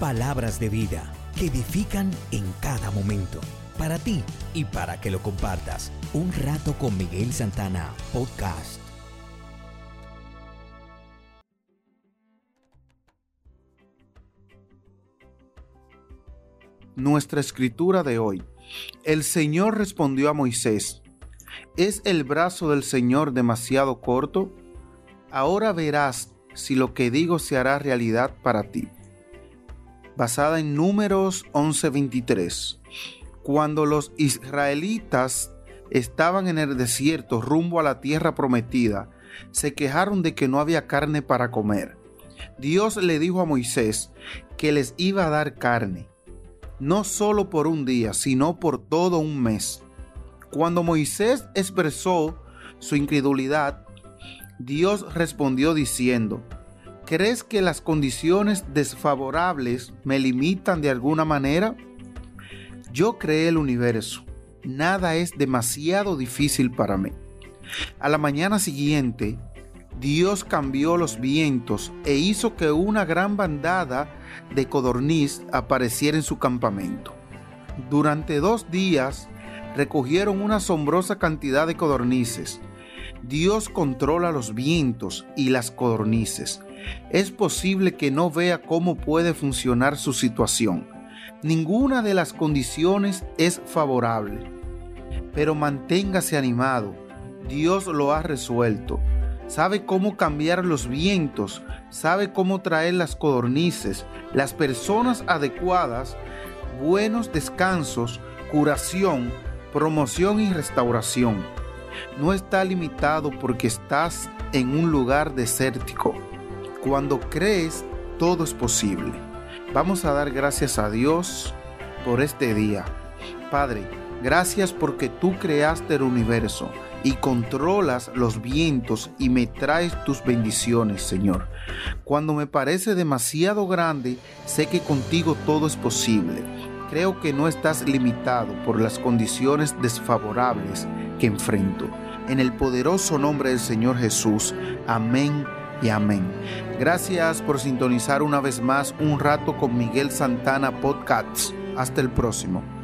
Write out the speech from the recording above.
Palabras de vida que edifican en cada momento. Para ti y para que lo compartas. Un rato con Miguel Santana, podcast. Nuestra escritura de hoy. El Señor respondió a Moisés, ¿es el brazo del Señor demasiado corto? Ahora verás si lo que digo se hará realidad para ti. Basada en Números 11:23. Cuando los israelitas estaban en el desierto rumbo a la tierra prometida, se quejaron de que no había carne para comer. Dios le dijo a Moisés que les iba a dar carne no solo por un día, sino por todo un mes. Cuando Moisés expresó su incredulidad, Dios respondió diciendo, ¿crees que las condiciones desfavorables me limitan de alguna manera? Yo creé el universo. Nada es demasiado difícil para mí. A la mañana siguiente, Dios cambió los vientos e hizo que una gran bandada de codorniz apareciera en su campamento. Durante dos días recogieron una asombrosa cantidad de codornices. Dios controla los vientos y las codornices. Es posible que no vea cómo puede funcionar su situación. Ninguna de las condiciones es favorable. Pero manténgase animado. Dios lo ha resuelto sabe cómo cambiar los vientos, sabe cómo traer las codornices, las personas adecuadas, buenos descansos, curación, promoción y restauración. No está limitado porque estás en un lugar desértico. Cuando crees, todo es posible. Vamos a dar gracias a Dios por este día. Padre, gracias porque tú creaste el universo y controlas los vientos y me traes tus bendiciones, Señor. Cuando me parece demasiado grande, sé que contigo todo es posible. Creo que no estás limitado por las condiciones desfavorables que enfrento. En el poderoso nombre del Señor Jesús. Amén y amén. Gracias por sintonizar una vez más un rato con Miguel Santana Podcasts. Hasta el próximo.